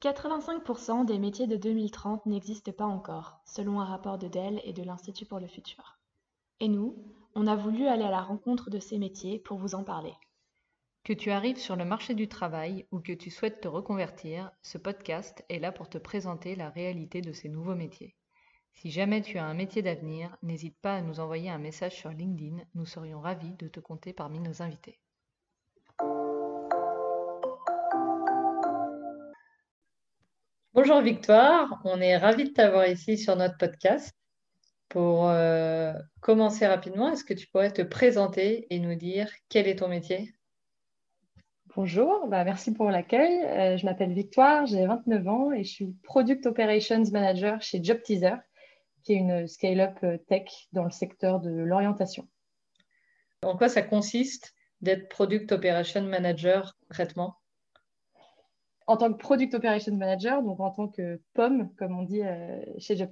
85% des métiers de 2030 n'existent pas encore, selon un rapport de Dell et de l'Institut pour le futur. Et nous, on a voulu aller à la rencontre de ces métiers pour vous en parler. Que tu arrives sur le marché du travail ou que tu souhaites te reconvertir, ce podcast est là pour te présenter la réalité de ces nouveaux métiers. Si jamais tu as un métier d'avenir, n'hésite pas à nous envoyer un message sur LinkedIn, nous serions ravis de te compter parmi nos invités. Bonjour Victoire, on est ravis de t'avoir ici sur notre podcast. Pour euh, commencer rapidement, est-ce que tu pourrais te présenter et nous dire quel est ton métier? Bonjour, bah, merci pour l'accueil. Euh, je m'appelle Victoire, j'ai 29 ans et je suis Product Operations Manager chez Job Teaser, qui est une scale-up euh, tech dans le secteur de l'orientation. En quoi ça consiste d'être Product Operations Manager concrètement? En tant que Product Operation Manager, donc en tant que POM, comme on dit euh, chez Job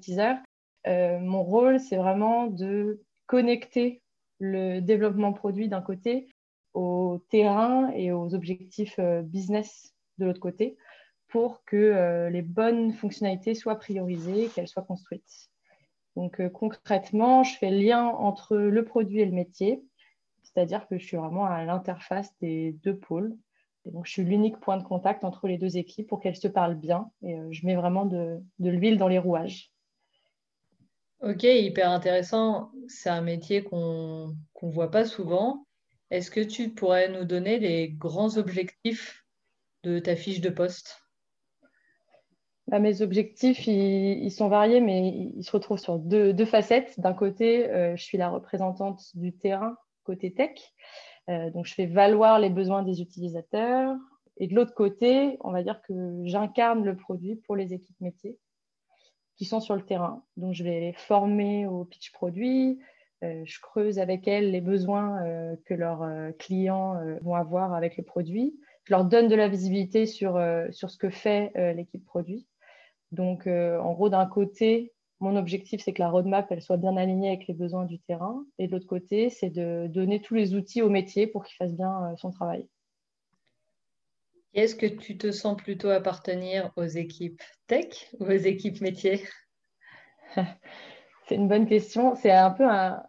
euh, mon rôle, c'est vraiment de connecter le développement produit d'un côté au terrain et aux objectifs euh, business de l'autre côté pour que les bonnes fonctionnalités soient priorisées, qu'elles soient construites. Donc concrètement, je fais lien entre le produit et le métier, c'est-à-dire que je suis vraiment à l'interface des deux pôles donc, je suis l'unique point de contact entre les deux équipes pour qu'elles se parlent bien. Et euh, je mets vraiment de, l'huile dans les rouages. Ok, hyper intéressant. C'est un métier qu'on ne voit pas souvent. Est-ce que tu pourrais nous donner les grands objectifs de ta fiche de poste? Bah, Mes objectifs, ils, sont variés, mais ils se retrouvent sur deux, facettes. D'un côté, euh, je suis la représentante du terrain côté tech. Euh, donc, je fais valoir les besoins des utilisateurs. Et de l'autre côté, on va dire que j'incarne le produit pour les équipes métiers qui sont sur le terrain. Donc, je vais les former au pitch produit. Euh, je creuse avec elles les besoins euh, que leurs clients vont avoir avec le produit. Je leur donne de la visibilité sur, sur ce que fait l'équipe produit. Donc, en gros, d'un côté, mon objectif, c'est que la roadmap, elle soit bien alignée avec les besoins du terrain. Et de l'autre côté, c'est de donner tous les outils au métier pour qu'il fasse bien euh, son travail. Est-ce que tu te sens plutôt appartenir aux équipes tech ou aux équipes métiers? C'est une bonne question. C'est un peu un,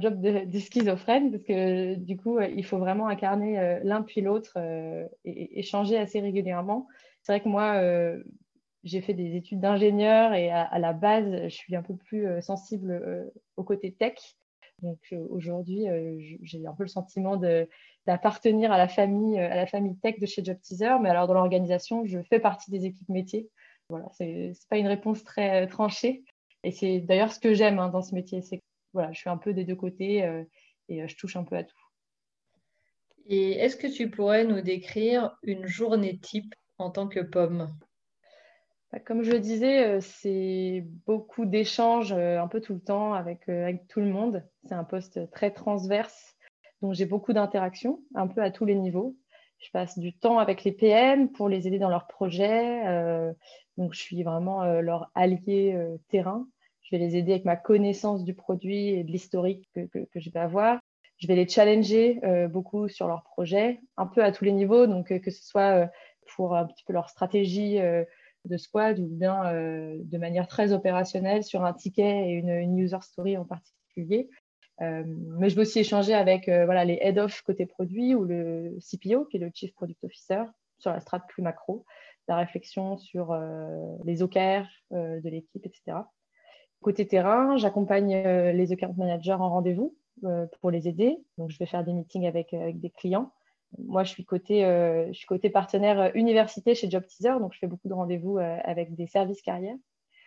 job de, schizophrène parce que du coup, euh, il faut vraiment incarner euh, l'un puis l'autre et, échanger assez régulièrement. C'est vrai que moi, j'ai fait des études d'ingénieur et à, la base, je suis un peu plus euh, sensible euh, au côté tech. Donc euh, aujourd'hui, j'ai un peu le sentiment d'appartenir à la famille, à la famille tech de chez Job Teaser, mais alors dans l'organisation, je fais partie des équipes métiers. Voilà, c'est pas une réponse très tranchée. Et c'est d'ailleurs ce que j'aime hein, dans ce métier, c'est voilà, je suis un peu des deux côtés et je touche un peu à tout. Et est-ce que tu pourrais nous décrire une journée type en tant que pomme? Comme je le disais, euh, c'est beaucoup d'échanges euh, un peu tout le temps avec, euh, avec tout le monde. C'est un poste très transverse, donc j'ai beaucoup d'interactions, un peu à tous les niveaux. Je passe du temps avec les PM pour les aider dans leurs projets. donc, je suis vraiment leur allié terrain. Je vais les aider avec ma connaissance du produit et de l'historique que, que, je vais avoir. Je vais les challenger beaucoup sur leurs projets, un peu à tous les niveaux, donc que ce soit pour un petit peu leur stratégie de squad ou bien euh, de manière très opérationnelle sur un ticket et une, user story en particulier. Euh, mais je vais aussi échanger avec euh, voilà, les head-off côté produit ou le CPO, qui est le Chief Product Officer, sur la strate plus macro, la réflexion sur les OKR de l'équipe, etc. Côté terrain, j'accompagne les account managers en rendez-vous pour les aider. Donc, je vais faire des meetings avec des clients moi, je suis côté, euh, partenaire euh, université chez Job Teaser, donc je fais beaucoup de rendez-vous euh, avec des services carrières.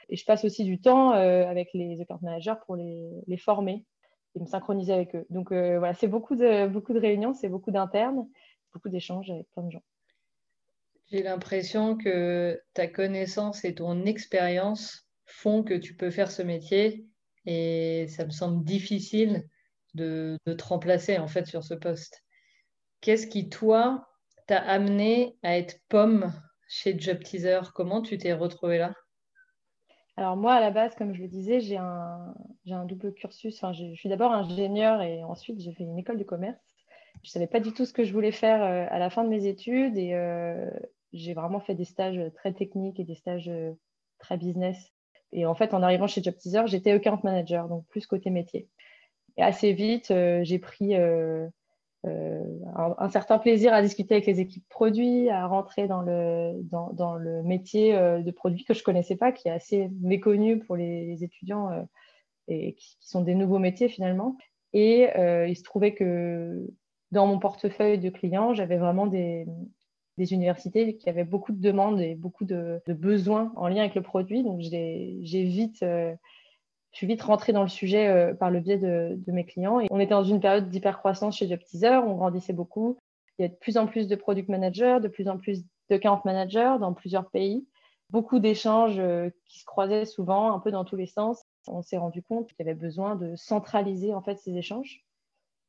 Et je passe aussi du temps avec les account managers pour les, former et me synchroniser avec eux. Donc voilà, c'est beaucoup de, beaucoup de réunions, c'est beaucoup d'internes, beaucoup d'échanges avec plein de gens. J'ai l'impression que ta connaissance et ton expérience font que tu peux faire ce métier et ça me semble difficile de, de te remplacer en fait sur ce poste. Qu'est-ce qui, toi, t'a amené à être pomme chez Job Teaser? Comment tu t'es retrouvée là? Alors moi, à la base, comme je le disais, j'ai un, un, double cursus. Enfin, je, suis d'abord ingénieur et ensuite j'ai fait une école de commerce. Je ne savais pas du tout ce que je voulais faire euh, à la fin de mes études et, euh, j'ai vraiment fait des stages très techniques et des stages très business. Et en fait, en arrivant chez JobTeaser, j'étais account manager, donc plus côté métier. Et assez vite, j'ai pris euh, un, certain plaisir à discuter avec les équipes produits, à rentrer dans le, dans, le métier euh, de produit que je ne connaissais pas, qui est assez méconnu pour les, étudiants euh, et qui, sont des nouveaux métiers finalement. Et il se trouvait que dans mon portefeuille de clients, j'avais vraiment des, des, universités qui avaient beaucoup de demandes et beaucoup de besoins en lien avec le produit. Donc j'ai vite je suis vite rentrée dans le sujet euh, par le biais de, mes clients. Et on était dans une période d'hypercroissance chez JobTeaser, on grandissait beaucoup. Il y a de plus en plus de product managers, de plus en plus de count managers dans plusieurs pays. Beaucoup d'échanges euh, qui se croisaient souvent, un peu dans tous les sens. On s'est rendu compte qu'il y avait besoin de centraliser en fait ces échanges.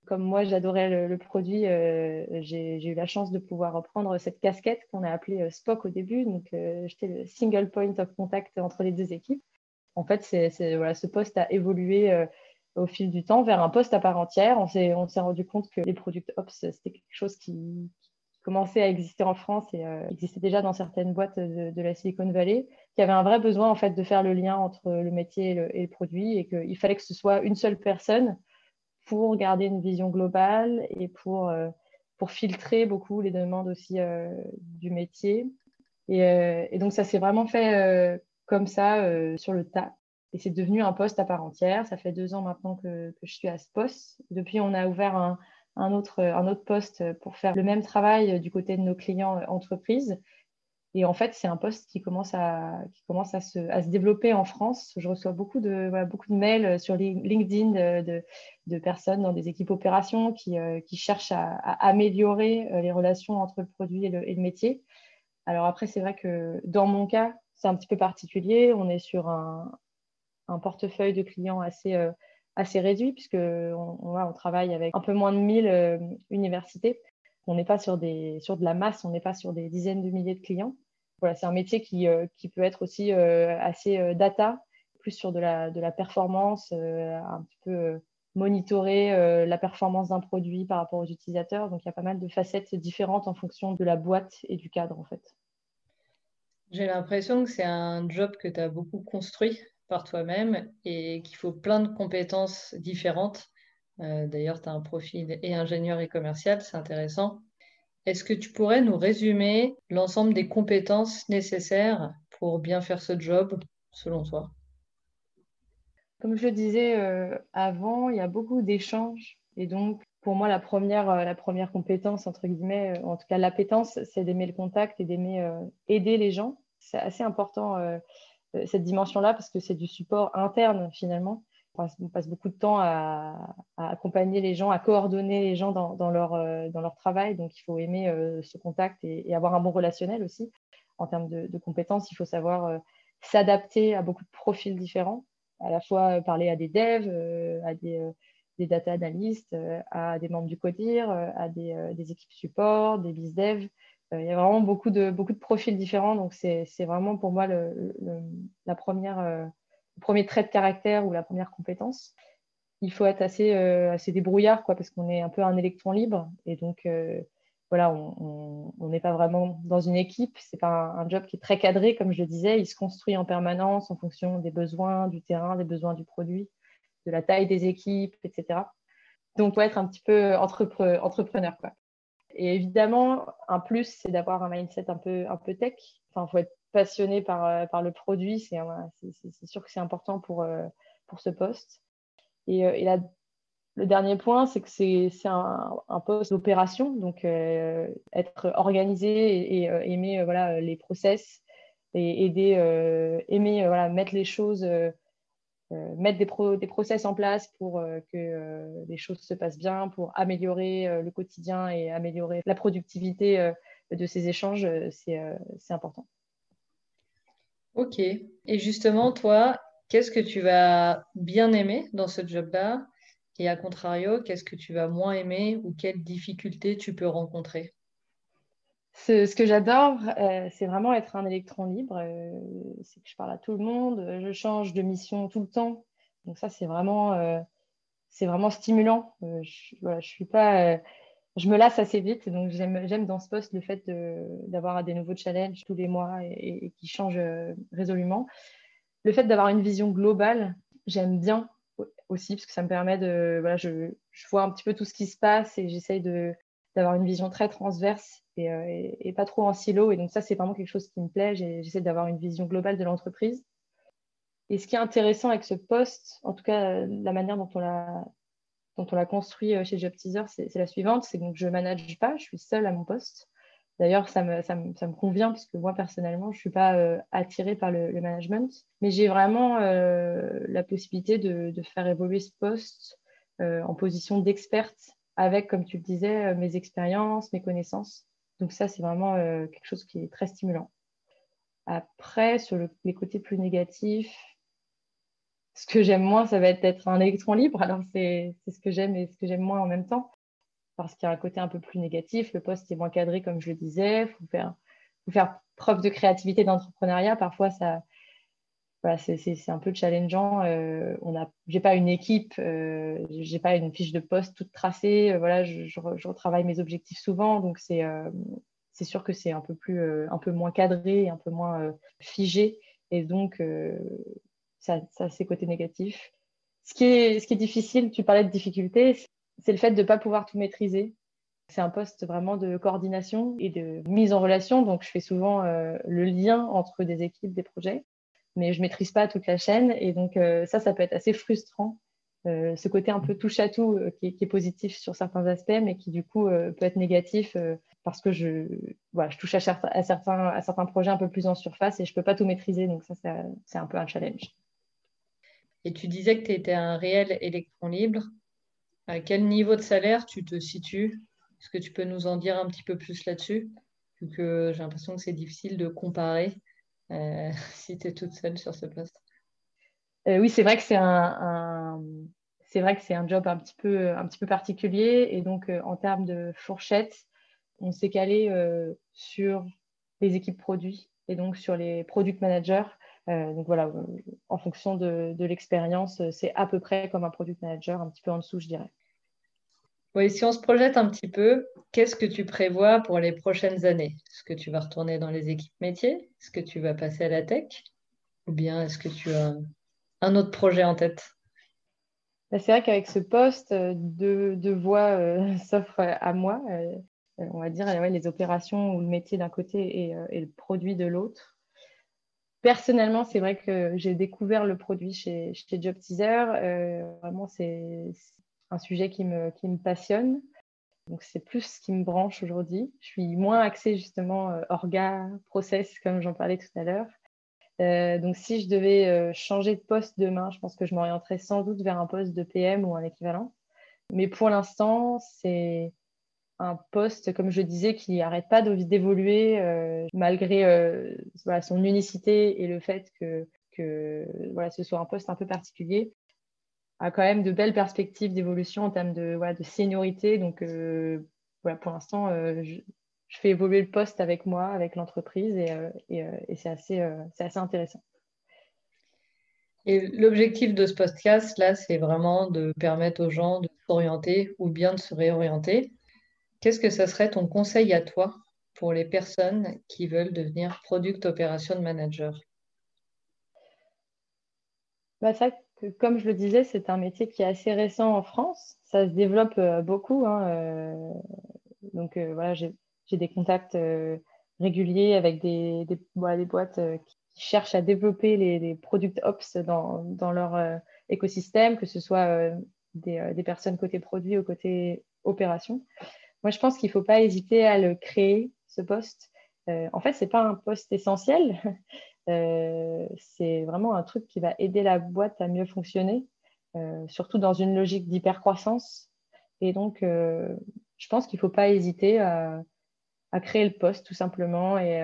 Comme moi, j'adorais le, produit, euh, j'ai eu la chance de pouvoir reprendre cette casquette qu'on a appelée SPOC au début. Donc, j'étais le single point of contact entre les deux équipes en fait, ce poste a évolué euh, au fil du temps vers un poste à part entière. On s'est, rendu compte que les Product Ops, c'était quelque chose qui, commençait à exister en France et euh, existait déjà dans certaines boîtes de, la Silicon Valley, qui avait un vrai besoin en fait de faire le lien entre le métier et le, produit et qu'il fallait que ce soit une seule personne pour garder une vision globale et pour, euh, filtrer beaucoup les demandes aussi du métier. Et, et, donc ça s'est vraiment fait comme ça euh, sur le tas. Et c'est devenu un poste à part entière. Ça fait deux ans maintenant que, je suis à ce poste. Depuis, on a ouvert un, autre, poste pour faire le même travail du côté de nos clients entreprises. Et en fait, c'est un poste qui commence à, se, développer en France. Je reçois beaucoup de, mails sur LinkedIn de, personnes dans des équipes opérations qui, euh, cherchent à, améliorer euh, les relations entre le produit et le métier. Alors après, c'est vrai que dans mon cas, c'est un petit peu particulier. On est sur un, portefeuille de clients assez, euh, réduit, puisqu'on on, travaille avec un peu moins de 1000 euh, universités. On n'est pas sur, des, sur de la masse, on n'est pas sur des dizaines de milliers de clients. Voilà, c'est un métier qui, euh, peut être aussi assez data, plus sur de la, de la performance, un petit peu monitorer la performance d'un produit par rapport aux utilisateurs. Donc, il y a pas mal de facettes différentes en fonction de la boîte et du cadre, en fait. J'ai l'impression que c'est un job que tu as beaucoup construit par toi-même et qu'il faut plein de compétences différentes. Euh, d'ailleurs, tu as un profil et ingénieur et commercial, c'est intéressant. Est-ce que tu pourrais nous résumer l'ensemble des compétences nécessaires pour bien faire ce job, selon toi? Comme je le disais euh, avant, il y a beaucoup d'échanges. Et donc, pour moi, la première, euh, la première compétence, entre guillemets, euh, en tout cas l'appétence, c'est d'aimer le contact et d'aimer aider les gens. C'est assez important, cette dimension-là, parce que c'est du support interne, finalement. On passe beaucoup de temps à, accompagner les gens, à coordonner les gens dans, leur, dans leur travail. Donc, il faut aimer ce contact et, avoir un bon relationnel aussi. En termes de compétences, il faut savoir s'adapter à beaucoup de profils différents, à la fois parler à des devs, à des des data analystes, euh, à des membres du CODIR, euh, à des, euh, équipes support, des BizDev. il y a vraiment beaucoup de, beaucoup de profils différents. Donc, c'est vraiment pour moi le, la première, premier trait de caractère ou la première compétence. Il faut être assez, assez débrouillard quoi, parce qu'on est un peu un électron libre. Et donc, voilà, on n'est pas vraiment dans une équipe. Ce n'est pas un, job qui est très cadré, comme je le disais. Il se construit en permanence en fonction des besoins du terrain, des besoins du produit de la taille des équipes, etc. Donc, faut être un petit peu entrepreneur. Quoi. Et évidemment, un plus, c'est d'avoir un mindset un peu, un peu tech. Enfin, faut être passionné par, euh, par le produit. C'est, sûr que c'est important pour, euh, pour ce poste. Et, euh, et le dernier point, c'est que c'est, un, poste d'opération. Donc, être organisé et, aimer voilà, les process et aider, aimer voilà, mettre les choses euh, mettre des, des, process en place pour euh, que euh, les choses se passent bien, pour améliorer le quotidien et améliorer la productivité de ces échanges, c'est important. Ok. Et justement, toi, qu'est-ce que tu vas bien aimer dans ce job-là? Et à contrario, qu'est-ce que tu vas moins aimer ou quelles difficultés tu peux rencontrer? Ce, que j'adore, euh, c'est vraiment être un électron libre. Euh, c'est que je parle à tout le monde, je change de mission tout le temps. Donc ça, c'est vraiment, euh, vraiment stimulant. je ne suis pas je me lasse assez vite. Donc, j'aime dans ce poste le fait d'avoir des nouveaux challenges tous les mois et, qui changent résolument. Le fait d'avoir une vision globale, j'aime bien aussi parce que ça me permet de. Voilà, je, je, vois un petit peu tout ce qui se passe et j'essaye d'avoir une vision très transverse et, et, pas trop en silo. Et donc, ça, c'est vraiment quelque chose qui me plaît. J'essaie d'avoir une vision globale de l'entreprise. Et ce qui est intéressant avec ce poste, en tout cas la manière dont on l'a dont on l'a construit euh, chez Job Teaser, c'est la suivante, c'est que je manage pas, je suis seule à mon poste. D'ailleurs, ça me, convient parce que moi, personnellement, je ne suis pas euh, attirée par le, management, mais j'ai vraiment euh, la possibilité de, de, faire évoluer ce poste en position d'experte avec, comme tu le disais, mes expériences, mes connaissances. Donc ça, c'est vraiment quelque chose qui est très stimulant. Après, sur les côtés plus négatifs, ce que j'aime moins, ça va être être un électron libre. Alors, c'est ce que j'aime et ce que j'aime moins en même temps. Parce qu'il y a un côté un peu plus négatif. Le poste est moins cadré, comme je le disais. Il faut faire, faut faire preuve de créativité, d'entrepreneuriat. Parfois, ça, voilà, c'est un peu challengeant. Euh, j'ai pas une équipe, euh, j'ai pas une fiche de poste toute tracée. Euh, voilà, je, je, retravaille mes objectifs souvent, donc c'est euh, c'est sûr que c'est un peu plus, un peu moins cadré, un peu moins figé. Et donc, ça, ça a ses côtés négatifs. Ce qui, est, ce qui est difficile, tu parlais de difficultés, c'est le fait de ne pas pouvoir tout maîtriser. C'est un poste vraiment de coordination et de mise en relation. Donc, je fais souvent euh, le lien entre des équipes, des projets, mais je ne maîtrise pas toute la chaîne. Et donc, euh, ça, ça peut être assez frustrant. Euh, ce côté un peu touche à tout qui, est positif sur certains aspects, mais qui du coup peut être négatif parce que je, touche à, certains, à certains projets un peu plus en surface et je ne peux pas tout maîtriser. Donc, ça, c'est un peu un challenge. Et tu disais que tu étais un réel électron libre. À quel niveau de salaire tu te situes? Est-ce que tu peux nous en dire un petit peu plus là-dessus? Que j'ai l'impression que c'est difficile de comparer euh, si tu es toute seule sur ce poste. Euh, oui, c'est vrai que c'est un, vrai que c'est un job un petit peu, particulier. Et donc, euh, en termes de fourchette, on s'est calé sur les équipes produits et donc sur les product managers donc voilà, en fonction de, l'expérience, c'est à peu près comme un product manager, un petit peu en dessous, je dirais. Oui, si on se projette un petit peu, qu'est-ce que tu prévois pour les prochaines années? Est-ce que tu vas retourner dans les équipes métiers? Est-ce que tu vas passer à la tech? Ou bien est-ce que tu as un autre projet en tête? Bah, C'est vrai qu'avec ce poste, deux, voies euh, s'offrent à moi. Euh, on va dire les opérations ou le métier d'un côté et le produit de l'autre personnellement, c'est vrai que j'ai découvert le produit chez, chez Job Teaser. Euh, vraiment, c'est un sujet qui me, qui me passionne. Donc, c'est plus ce qui me branche aujourd'hui. Je suis moins axée justement euh, orga, process, comme j'en parlais tout à l'heure. Euh, donc, si je devais changer de poste demain, je pense que je m'orienterais sans doute vers un poste de PM ou un équivalent. Mais pour l'instant, c'est un poste, comme je disais, qui n'arrête pas d'évoluer euh, malgré euh, son unicité et le fait que, que voilà, ce soit un poste un peu particulier, a quand même de belles perspectives d'évolution en termes de, voilà, de seniorité. Donc, euh, voilà, pour l'instant, je, fais évoluer le poste avec moi, avec l'entreprise, et, et, et c'est assez, assez intéressant. Et l'objectif de ce podcast, là, c'est vraiment de permettre aux gens de s'orienter ou bien de se réorienter. Qu'est-ce que ce serait ton conseil à toi pour les personnes qui veulent devenir Product Operation Manager? Bah, ça, Comme je le disais, c'est un métier qui est assez récent en France. Ça se développe euh, beaucoup. Hein, euh, donc euh, voilà, j'ai des contacts réguliers avec des, des, boîtes qui cherchent à développer les, les product ops dans, leur écosystème, que ce soit des, des, personnes côté produit ou côté opération. Moi, je pense qu'il ne faut pas hésiter à le créer, ce poste. En fait, ce n'est pas un poste essentiel. Euh, c'est vraiment un truc qui va aider la boîte à mieux fonctionner, euh, surtout dans une logique d'hypercroissance. Et donc, je pense qu'il ne faut pas hésiter à, créer le poste, tout simplement. Et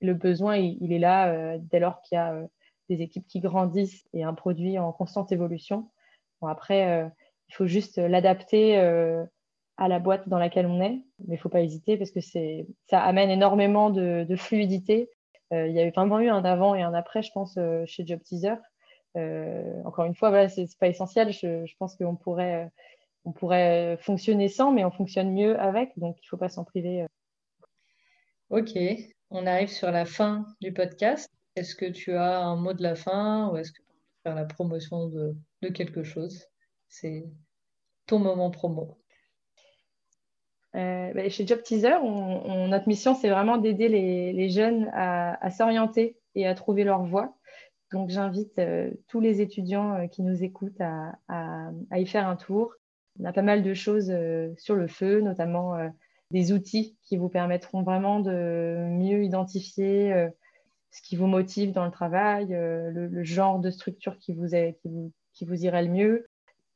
le besoin, il, est là dès lors qu'il y a des équipes qui grandissent et un produit en constante évolution. Bon, après, il faut juste l'adapter à la boîte dans laquelle on est. Mais il ne faut pas hésiter parce que ça amène énormément de, fluidité. Euh, il y a vraiment eu un avant et un après, je pense, euh, chez Job Teaser. Euh, encore une fois, voilà, ce n'est pas essentiel. Je, pense qu'on pourrait on pourrait fonctionner sans, mais on fonctionne mieux avec, donc il ne faut pas s'en priver. Ok, on arrive sur la fin du podcast. Est-ce que tu as un mot de la fin ou est-ce que tu veux faire la promotion de, quelque chose? C'est ton moment promo. Euh, bah, chez Job Teaser, notre mission, c'est vraiment d'aider les, jeunes à, s'orienter et à trouver leur voie. Donc, j'invite euh, tous les étudiants euh, qui nous écoutent à, y faire un tour. On a pas mal de choses sur le feu, notamment des outils qui vous permettront vraiment de mieux identifier ce qui vous motive dans le travail, le, genre de structure qui vous, qui vous irait le mieux,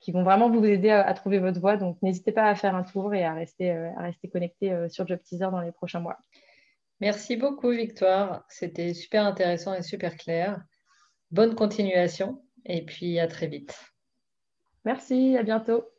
qui vont vraiment vous aider à, trouver votre voie. Donc, n'hésitez pas à faire un tour et à rester, euh, à rester connecté euh, sur Job Teaser dans les prochains mois. Merci beaucoup, Victoire. C'était super intéressant et super clair. Bonne continuation et puis à très vite. Merci, à bientôt.